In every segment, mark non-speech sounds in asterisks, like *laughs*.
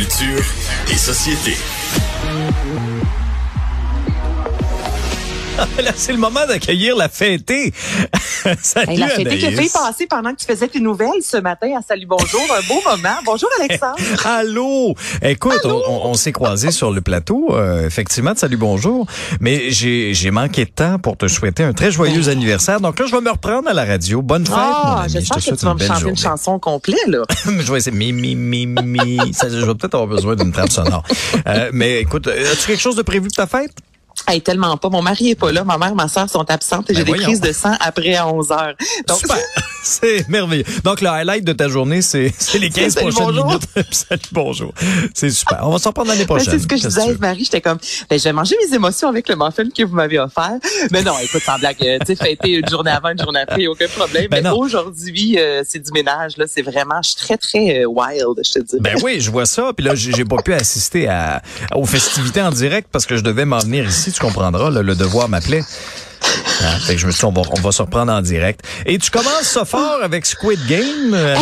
Culture et société. *laughs* Là, c'est le moment d'accueillir la fêtée. *laughs* Salut Hey, la fête qui a fait passer pendant que tu faisais tes nouvelles ce matin à Salut Bonjour. Un beau moment. Bonjour Alexandre. *laughs* Allô? Écoute, on, on- on s'est croisés sur le plateau, euh, effectivement, de salut bonjour. Mais j'ai j'ai manqué de temps pour te souhaiter un très joyeux anniversaire. Donc là, je vais me reprendre à la radio. Bonne fête, mon Ah, ami. Je j'espère que tu vas me chanter journée. une chanson complète, là. je vais essayer. Mi, mi, mi, mi. Ça, je vais peut-être avoir besoin d'une trame sonore. Euh, mais écoute, as-tu quelque chose de prévu pour ta fête? Hey, tellement pas. Mon mari est pas là. Ma mère, ma soeur sont absentes et Ben j'ai des crises de sang après à 11 heures. Donc, Super. *laughs* *laughs* C'est merveilleux. Donc, le highlight de ta journée, c'est *laughs* les 15 Salut, prochaines bonjour. minutes. *laughs* Salut, bonjour. C'est super. On va s'en reprendre l'année Ben, prochaine. c'est ce que je disais? Marie. J'étais comme, ben, je vais manger mes émotions avec le muffin que vous m'avez offert. Mais non, écoute, sans blague, euh, tu sais, fêter une journée avant, une journée après, aucun problème. Ben mais aujourd'hui, euh, c'est du ménage, là. C'est vraiment, je suis très, très euh, wild, je te dis. Ben oui, je vois ça. Puis là, j'ai j'ai pas pu assister à, aux festivités en direct parce que je devais m'en venir ici. Tu comprendras, là, le devoir m'appelait. Hein, fait que je me suis dit, on va, on va se reprendre en direct. Et tu commences ça fort avec Squid Game. euh,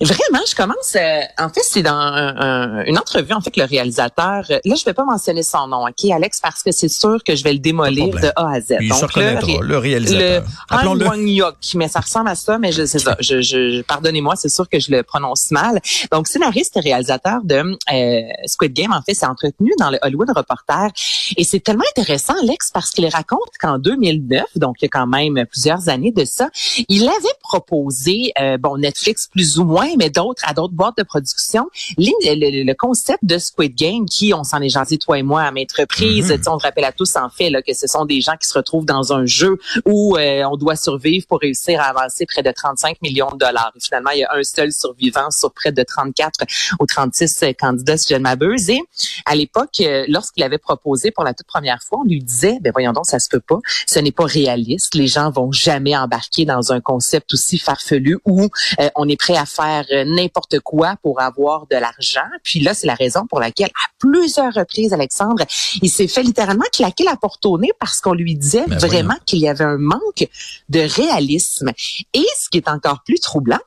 vraiment, je commence. euh, en fait, c'est dans un- un- une entrevue. En fait, le réalisateur. euh, Là, je vais pas mentionner son nom, ok, Alex, parce que c'est sûr que je vais le démolir de A à Z. Il se reconnaîtra, ré- le réalisateur. Le. Han Wang-yok, mais ça ressemble à ça, mais je c'est ça. Je, je, je- pardonnez-moi, c'est sûr que je le prononce mal. Donc, scénariste et réalisateur de euh, Squid Game, en fait, s'est entretenu dans le Hollywood Reporter. Et c'est tellement intéressant, Alex, parce qu'il raconte qu'en 2009, donc il y a quand même plusieurs années de ça, il avait proposé, euh, bon, Netflix plus ou moins, mais d'autres à d'autres boîtes de production, le, le- le concept de Squid Game, qui, on s'en est jasé, toi et moi, à maintes reprises. Tu sais, On te rappelle à tous, en fait, là, que ce sont des gens qui se retrouvent dans un jeu où euh, on doit survivre pour réussir à avancer près de 35 millions de dollars. Et finalement, il y a un seul survivant sur près de 34 ou 36 candidats, si je ne m'abuse. Et à l'époque, euh, lorsqu'il avait proposé pour la toute première fois, on lui disait, ben voyons donc, ça se peut pas. Ce n'est pas réaliste. Les gens vont jamais embarquer dans un concept aussi farfelu où euh, on est prêt à faire euh, n'importe quoi pour avoir de l'argent. Puis là, c'est la raison pour laquelle, à plusieurs reprises, Alexandre, il s'est fait littéralement claquer la porte au nez parce qu'on lui disait Ben vraiment qu'il y avait un manque de réalisme. Et ce qui est encore plus troublant,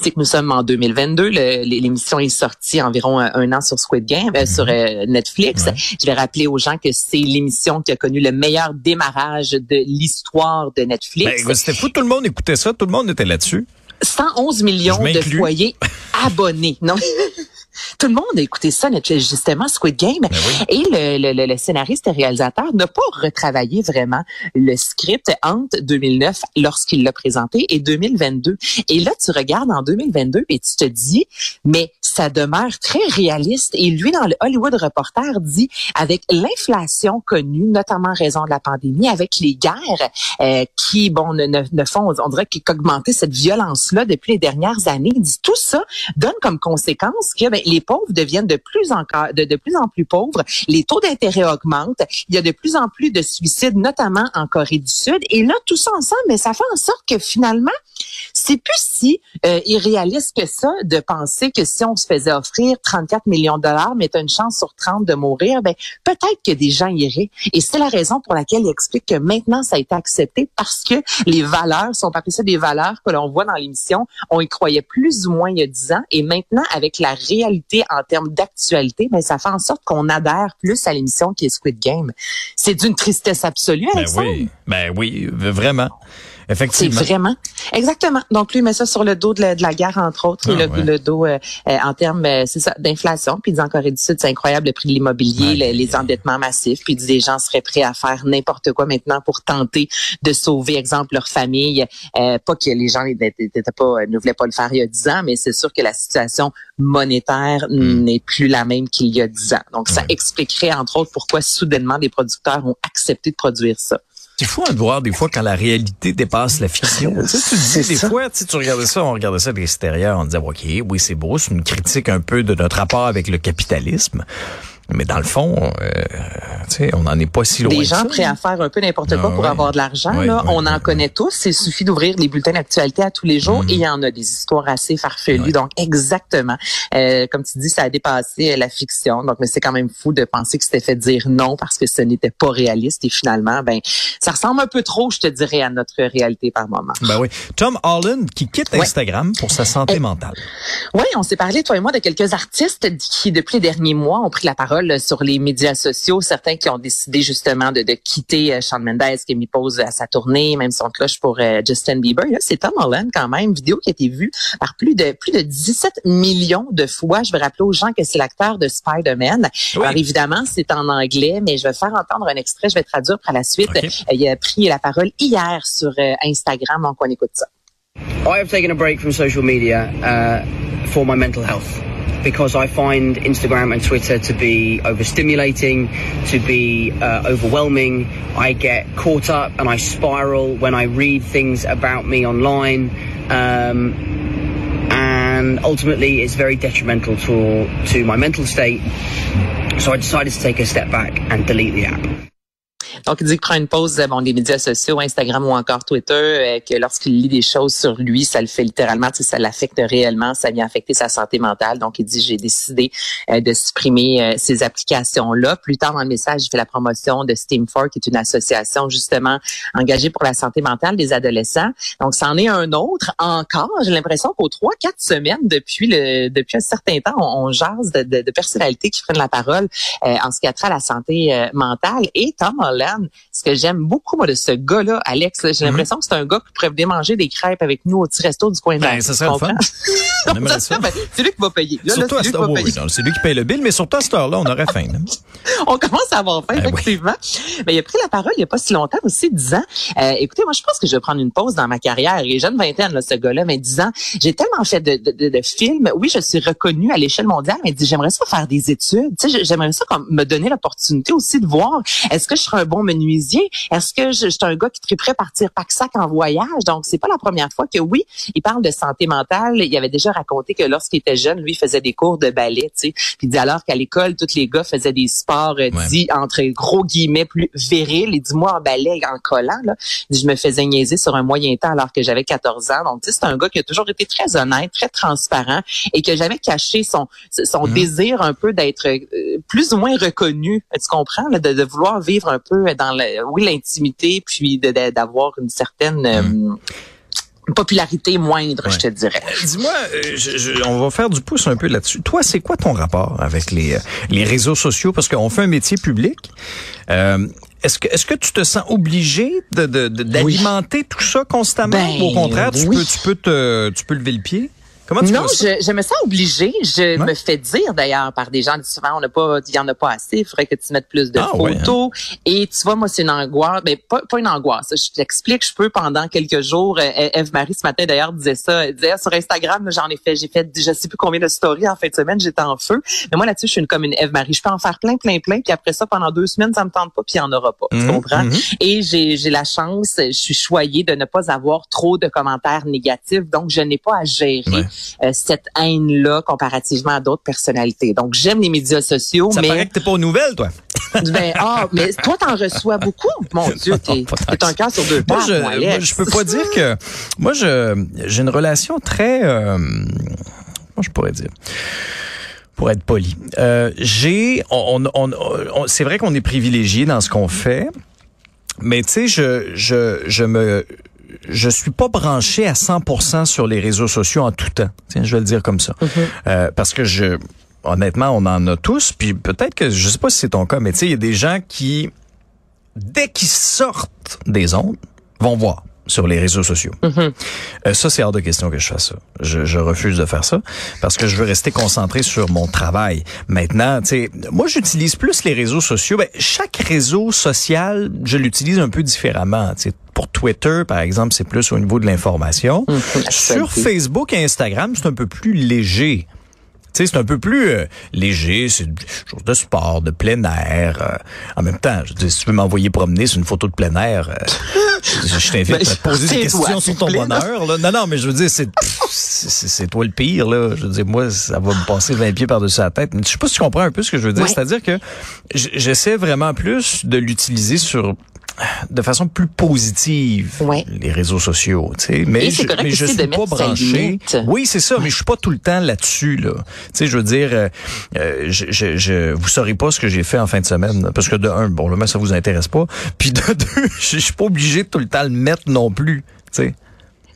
c'est que nous sommes en 2022. le- L'émission est sortie environ un, un an sur Squid Game, euh, sur euh, Netflix. Ouais. Je vais rappeler aux gens que c'est l'émission qui a connu le meilleur démarrage de l'histoire de Netflix. Ben, c'était fou. Tout le monde écoutait ça. Tout le monde était là-dessus. 111 millions de foyers *laughs* abonnés. Non. Tout le monde a écouté ça, justement, Squid Game. Ben oui. Et le- le scénariste et réalisateur n'a pas retravaillé vraiment le script entre 2009, lorsqu'il l'a présenté, et 2022. Et là, tu regardes en 2022 et tu te dis, mais ça demeure très réaliste. Et lui, dans le Hollywood Reporter, dit, avec l'inflation connue, notamment en raison de la pandémie, avec les guerres euh, qui, bon, ne, ne, font, on dirait qu'augmenter cette violence-là depuis les dernières années, il dit tout ça donne comme conséquence que ben, les pauvres deviennent de plus encore de, de plus en plus pauvres, les taux d'intérêt augmentent, il y a de plus en plus de suicides, notamment en Corée du Sud. Et là, tout ça ensemble, mais ça fait en sorte que finalement, c'est plus si euh, irréaliste que ça de penser que si on se faisait offrir 34 millions de dollars, mais tu as une chance sur 30 de mourir, ben peut-être que des gens iraient. Et c'est la raison pour laquelle il explique que maintenant ça a été accepté parce que les valeurs sont appelées ça des valeurs que l'on voit dans l'émission. On y croyait plus ou moins il y a 10 ans et maintenant avec la réalité en termes d'actualité, ben ça fait en sorte qu'on adhère plus à l'émission qui est Squid Game. C'est d'une tristesse absolue, Ben Alexandre. oui. Ben oui, vraiment. C'est Effectivement. vraiment. Exactement. Donc, lui, il met ça sur le dos de la, de la guerre, entre autres, et Ah, le, ouais. le dos euh, euh, en termes, euh, c'est ça, d'inflation. Puis, il dit en Corée du Sud, c'est incroyable le prix de l'immobilier, le- les endettements massifs. Puis, il dit les gens seraient prêts à faire n'importe quoi maintenant pour tenter de sauver, exemple, leur famille. Euh, pas que les gens pas, ne voulaient pas le faire il y a 10 ans, mais c'est sûr que la situation monétaire Mm. n'est plus la même qu'il y a 10 ans. Donc, ça expliquerait, entre autres, pourquoi soudainement des producteurs ont accepté de produire ça. C'est fou hein, de voir des fois quand la réalité dépasse la fiction. tu dis des ça. fois, tu sais, tu regardais ça, on regardait ça de l'extérieur, on disait ok, oui c'est beau, c'est une critique un peu de notre rapport avec le capitalisme. Mais dans le fond, euh, tu sais, on n'en est pas si loin. Des gens prêts à faire un peu n'importe quoi Ah pour ouais. avoir de l'argent. Ouais, là, ouais, on en connaît tous. Il suffit d'ouvrir les bulletins d'actualité à tous les jours Mhm. et il y en a des histoires assez farfelues. Donc, exactement. Euh, comme tu dis, ça a dépassé euh, la fiction. Donc, mais c'est quand même fou de penser que c'était fait dire non parce que ce n'était pas réaliste. Et finalement, ben, ça ressemble un peu trop, je te dirais, à notre réalité par moment. Ben oui. Tom Holland qui quitte. Instagram pour sa santé Eh, mentale. Oui, on s'est parlé, toi et moi, de quelques artistes qui, depuis les derniers mois, ont pris la parole sur les médias sociaux. Certains qui ont décidé justement de, de quitter euh, Shawn Mendes, qui a mis pause à sa tournée, même son cloche pour euh, Justin Bieber. C'est Tom Holland quand même, vidéo qui a été vue par plus de plus de 17 millions de fois. Je vais rappeler aux gens que c'est l'acteur de Spider-Man. Alors évidemment, c'est en anglais, mais je vais faire entendre un extrait, je vais traduire par la suite. Euh, il a pris la parole hier sur Instagram, donc on écoute ça. I have taken a break from social media. Uh... for my mental health because I find Instagram and Twitter to be overstimulating, to be uh, overwhelming. I get caught up and I spiral when I read things about me online. Um, and ultimately, it's very detrimental to, to my mental state. So I decided to take a step back and delete the app. Donc, il dit qu'il prend une pause bon, des médias sociaux, Instagram ou encore Twitter, euh, que lorsqu'il lit des choses sur lui, ça le fait littéralement, ça l'affecte réellement, ça vient affecter sa santé mentale. Donc, il dit, j'ai décidé euh, de supprimer euh, ces applications-là. Plus tard dans le message, il fait la promotion de Steam4, qui est une association justement engagée pour la santé mentale des adolescents. Donc, c'en est un autre encore. J'ai l'impression qu'aux trois, quatre semaines depuis le depuis un certain temps, on, jase de, de, de, personnalités qui prennent la parole en ce qui a trait à la santé mentale. Et Tom Holland ce que j'aime beaucoup, moi, de ce gars-là, Alex, j'ai mhm. l'impression que c'est un gars qui pourrait venir manger des crêpes avec nous au petit resto du coin de ben, ça serait le fun. *laughs* Ben, c'est lui qui va payer. c'est lui, qui paye le bill, mais surtout à cette heure-là, on aurait faim. *laughs* on commence à avoir faim, ben effectivement. Mais il a pris la parole il n'y a pas si longtemps, aussi, disant, euh, écoutez, moi, je pense que je vais prendre une pause dans ma carrière. Il est jeune vingtaine, là, ce gars-là, mais disant, j'ai tellement fait de, de, de, films. Oui, je suis reconnu à l'échelle mondiale, mais dit, j'aimerais ça faire des études. Tu sais, j'aimerais ça comme, me donner l'opportunité aussi de voir, est-ce que je serais un bon menuisier? Est-ce que je, suis un gars qui triperait partir pack-sac en voyage? Donc, c'est pas la première fois que oui, il parle de santé mentale. Il avait déjà raconté que lorsqu'il était jeune, lui, faisait des cours de ballet, tu sais. Puis il dit alors qu'à l'école, tous les gars faisaient des sports euh, dits entre gros guillemets plus virils. Il dit moi en ballet, en collant, là, je me faisais niaiser sur un moyen temps alors que j'avais 14 ans. Donc, tu sais, c'est un gars qui a toujours été très honnête, très transparent et qui a jamais caché son son mhm. désir un peu d'être euh, plus ou moins reconnu. Tu comprends, de, de vouloir vivre un peu dans le, oui, l'intimité, puis d'avoir une certaine mhm. euh, popularité moindre, je te dirais. Euh, dis-moi, euh, on va faire du pouce un peu là-dessus. Toi, c'est quoi ton rapport avec les, les réseaux sociaux? Parce qu'on fait un métier public. est-ce que est-ce que tu te sens obligé de d'alimenter tout ça constamment? Ben, ou au contraire tu peux tu peux te tu peux lever le pied? Comment tu non, je, je, me sens obligée. Je me fais dire d'ailleurs par des gens souvent on n'a pas, il y en a pas assez. Il faudrait que tu mettes plus de ah, photos. Hein. Et tu vois, moi c'est une angoisse, mais pas, pas une angoisse. Je t'explique, je peux pendant quelques jours. Euh, Eve Marie ce matin d'ailleurs disait ça. Elle disait sur Instagram, j'en ai fait, j'ai fait, je sais plus combien de stories en fin de semaine, j'étais en feu. Mais moi là-dessus, je suis une comme une Eve Marie. Je peux en faire plein, plein, plein. Puis après ça, pendant deux semaines, ça me tente pas, puis il y en aura pas. tu mhm, comprends? mhm. Et j'ai j'ai la chance, je suis choyée de ne pas avoir trop de commentaires négatifs, donc je n'ai pas à gérer. Euh, cette haine-là comparativement à d'autres personnalités. Donc, j'aime les médias sociaux, Ça mais... Ça paraît que t'es pas aux nouvelles, toi. *laughs* ben, ah, mais toi, t'en reçois beaucoup. Mon *laughs* Dieu, t'es, un cœur sur deux pattes, moi, je, je peux pas dire que... Moi, je j'ai une relation très... Euh, comment je pourrais dire? Pour être poli. Euh, j'ai, on, on, on, c'est vrai qu'on est privilégié dans ce qu'on fait, mais tu sais, je, je, je me, je suis pas branché à 100% sur les réseaux sociaux en tout temps. Tiens, je vais le dire comme ça. Mm-hmm. euh, parce que je honnêtement, on en a tous, puis peut-être que je sais pas si c'est ton cas, mais tu sais, il y a des gens qui dès qu'ils sortent des ondes vont voir sur les réseaux sociaux. Mm-hmm. euh, ça, c'est hors de question que je fasse ça. Je, je, refuse de faire ça parce que je veux rester concentré sur mon travail. Maintenant, tu sais, moi, j'utilise plus les réseaux sociaux. Ben, chaque réseau social, je l'utilise un peu différemment. Tu sais, pour Twitter, par exemple, c'est plus au niveau de l'information. Mm-hmm. Sur Facebook et Instagram, c'est un peu plus léger c'est un peu plus euh, léger, c'est chose de sport, de plein air. Euh, en même temps, je dis, si tu veux m'envoyer promener sur une photo de plein air, euh, *laughs* je, t'invite à te poser des questions sur ton bonheur. Là. Non, non, mais je veux dire, c'est c'est toi le pire. Là. Je veux dire, moi, ça va me passer 20 pieds par-dessus la tête. Mais je sais pas si tu comprends un peu ce que je veux dire. C'est-à-dire que j'essaie vraiment plus de l'utiliser sur de façon plus positive les réseaux sociaux, tu sais. Mais je, mais je suis pas branché. Oui, c'est ça, mais je suis pas tout le temps là-dessus là. Tu sais, je veux dire, euh, euh, je, je, je, vous saurez pas ce que j'ai fait en fin de semaine parce que de un, bon, le ça vous intéresse pas, puis de *laughs* deux, je suis pas obligé de tout le temps le mettre non plus, tu sais.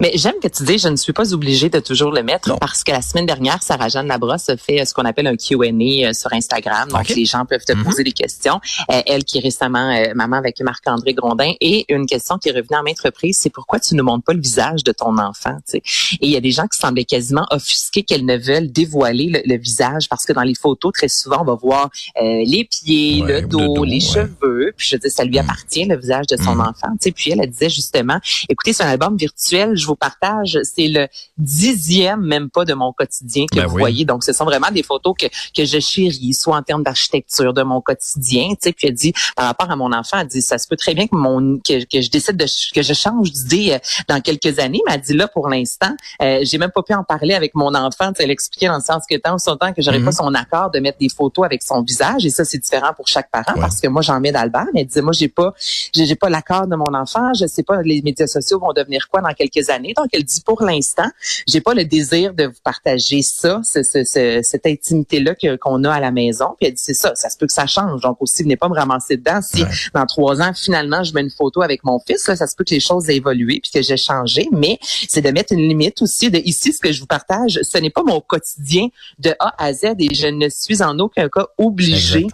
Mais j'aime que tu dis, je ne suis pas obligée de toujours le mettre parce que la semaine dernière, Sarah-Jeanne Labrosse a fait ce qu'on appelle un Q&A euh, sur Instagram. Donc, les gens peuvent te mm-hmm. poser des questions. Euh, elle qui est récemment euh, maman avec Marc-André Grondin. Et une question qui est revenue en maintes reprises, c'est pourquoi tu ne montres pas le visage de ton enfant? Et il y a des gens qui semblaient quasiment offusqués qu'elles ne veulent dévoiler le, visage parce que dans les photos, très souvent, on va voir les pieds, le, dos, les cheveux. Puis je dis, ça lui mm. appartient, le visage de son mm. enfant. Puis elle, elle disait justement, écoutez, c'est un album virtuel, je vous partage, c'est le dixième même pas de mon quotidien que ben vous voyez. Donc, ce sont vraiment des photos que, que je chéris, soit en termes d'architecture de mon quotidien. Tu sais, puis elle dit, par rapport à mon enfant, elle dit, ça se peut très bien que mon que, que je décide de que je change d'idée euh, dans quelques années. Mais elle dit là, pour l'instant, euh, j'ai même pas pu en parler avec mon enfant. Tu sais, elle expliquait dans le sens que tant son temps que j'aurais pas mhm. son accord de mettre des photos avec son visage. Et ça, c'est différent pour chaque parent parce que moi, j'en mets d'Albert. Mais elle disait, moi, j'ai pas, j'ai pas l'accord de mon enfant. Je sais pas, les médias sociaux vont devenir quoi dans quelques années. Donc, elle dit, pour l'instant, j'ai pas le désir de vous partager ça, ce, ce, cette intimité-là qu'on a à la maison. Puis elle dit, c'est ça, ça se peut que ça change. Donc aussi, venez pas me ramasser dedans. Si dans trois ans, finalement, je mets une photo avec mon fils, là, ça se peut que les choses aient évolué puis que j'ai changé. Mais c'est de mettre une limite aussi. De ici, ce que je vous partage, ce n'est pas mon quotidien de A à Z et je ne suis en aucun cas obligée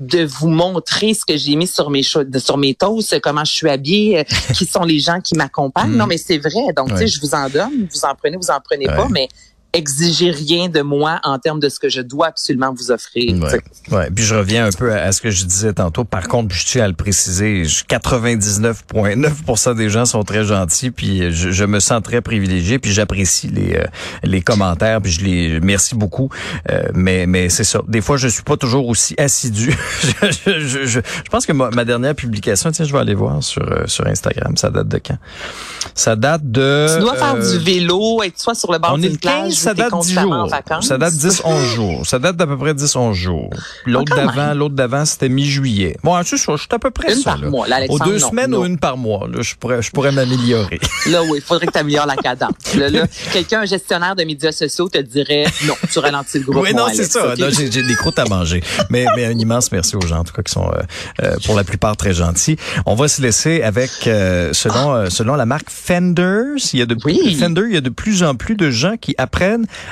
de vous montrer ce que j'ai mis sur mes sur mes toasts, comment je suis habillée, euh, *laughs* qui sont les gens qui m'accompagnent. Non, mm. mais c'est vrai. Donc, tu sais, je vous en donne, vous en prenez, vous en prenez pas, mais exigez rien de moi en termes de ce que je dois absolument vous offrir. Ouais. Puis je reviens un peu à, ce que je disais tantôt. Par contre, je tiens à le préciser, 99,9% des gens sont très gentils, puis je, me sens très privilégié, puis j'apprécie les euh, les commentaires, puis je les merci beaucoup. Euh, mais mais c'est ça. Des fois, je suis pas toujours aussi assidu. *laughs* je, je, je, pense que ma, dernière publication, tiens, je vais aller voir sur euh, sur Instagram. Ça date de quand? Ça date de. Tu dois faire du vélo, être soit sur le bord d'une plage ça date 10 jours. Ça date 10, 11 jours. Ça date d'à peu près 10, 11 jours. L'autre ah, d'avant, l'autre d'avant, c'était mi-juillet. Bon, je suis à peu près une ça. Par mois, là, Aux deux semaines ou une par mois. Là, je pourrais, je pourrais m'améliorer. *laughs* Là, oui, il faudrait que tu améliores la cadence. Là, là *laughs* quelqu'un, un gestionnaire de médias sociaux, te dirait non, tu ralentis le groupe. Oui, non, c'est ça. J'ai des croûtes à manger. mais, mais un immense merci aux gens, en tout cas, qui sont euh, euh, pour la plupart très gentils. On va se laisser avec, euh, selon, euh, selon la marque Fenders, il y a de, oui. Fender, il y a de plus en plus de gens qui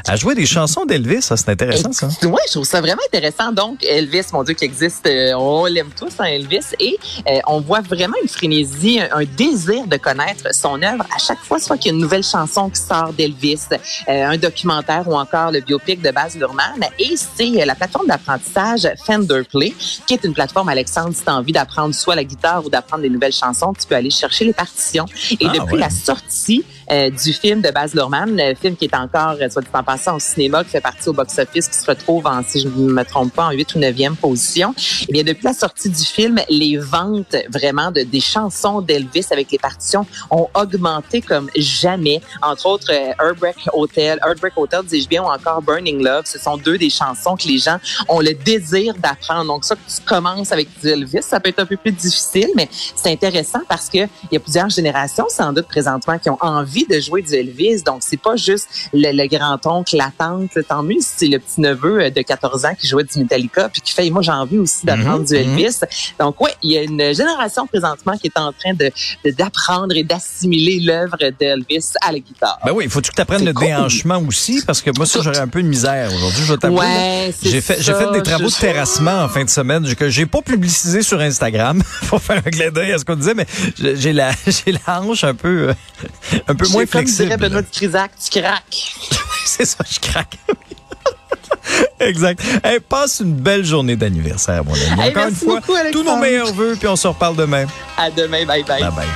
à jouer des chansons d'Elvis, ça c'est intéressant ça. Oui, je trouve ça vraiment intéressant. Donc Elvis, mon Dieu, qui existe, euh, on l'aime tous, hein, Elvis, et euh, on voit vraiment une frénésie, un, désir de connaître son œuvre à chaque fois, soit qu'il y a une nouvelle chanson qui sort d'Elvis, euh, un documentaire ou encore le biopic de Baz Luhrmann. Et c'est la plateforme d'apprentissage Fender Play, qui est une plateforme, Alexandre, si tu as envie d'apprendre soit la guitare ou d'apprendre des nouvelles chansons, tu peux aller chercher les partitions. Et ah, depuis la sortie du film de Baz Luhrmann, le film qui est encore, soit dit en passant, cinéma qui fait partie au box-office, qui se retrouve en, si je ne me trompe pas, en 8 ou 9e position. Eh bien, depuis la sortie du film, les ventes vraiment de des chansons d'Elvis avec les partitions ont augmenté comme jamais. Entre autres, euh, Heartbreak Hotel, Heartbreak Hotel, dis-je bien, ou encore Burning Love. Ce sont deux des chansons que les gens ont le désir d'apprendre. Donc, ça, que tu commences avec du Elvis, ça peut être un peu plus difficile, mais c'est intéressant parce que il y a plusieurs générations, sans doute, présentement, qui ont envie de jouer du Elvis. Donc, c'est pas juste le, le grand-oncle, la tante, tant mieux si c'est le petit neveu euh, de 14 ans qui jouait du Metallica puis qui fait moi j'ai envie aussi d'apprendre mhm, du mhm. Elvis. Donc ouais, il y a une génération présentement qui est en train de d'apprendre et d'assimiler l'œuvre d'Elvis à la guitare. Ben oui, il faut que tu apprennes le déhanchement aussi parce que moi ça j'aurais un peu de misère aujourd'hui, je t'avoue. Ouais, j'ai fait j'ai fait des travaux de terrassement en fin de semaine que j'ai pas publicisé sur Instagram *laughs* pour faire un clin d'œil à ce qu'on disait mais j'ai la *laughs* j'ai la hanche un peu euh, *laughs* un peu moins flexible. Comme dirait Benoît de Crisac, tu craques. *laughs* c'est ça, je craque. *laughs* exact. Hey, passe une belle journée d'anniversaire, mon ami. Encore une fois, tous nos meilleurs voeux, puis on se reparle demain. À demain. Bye bye. Bye bye.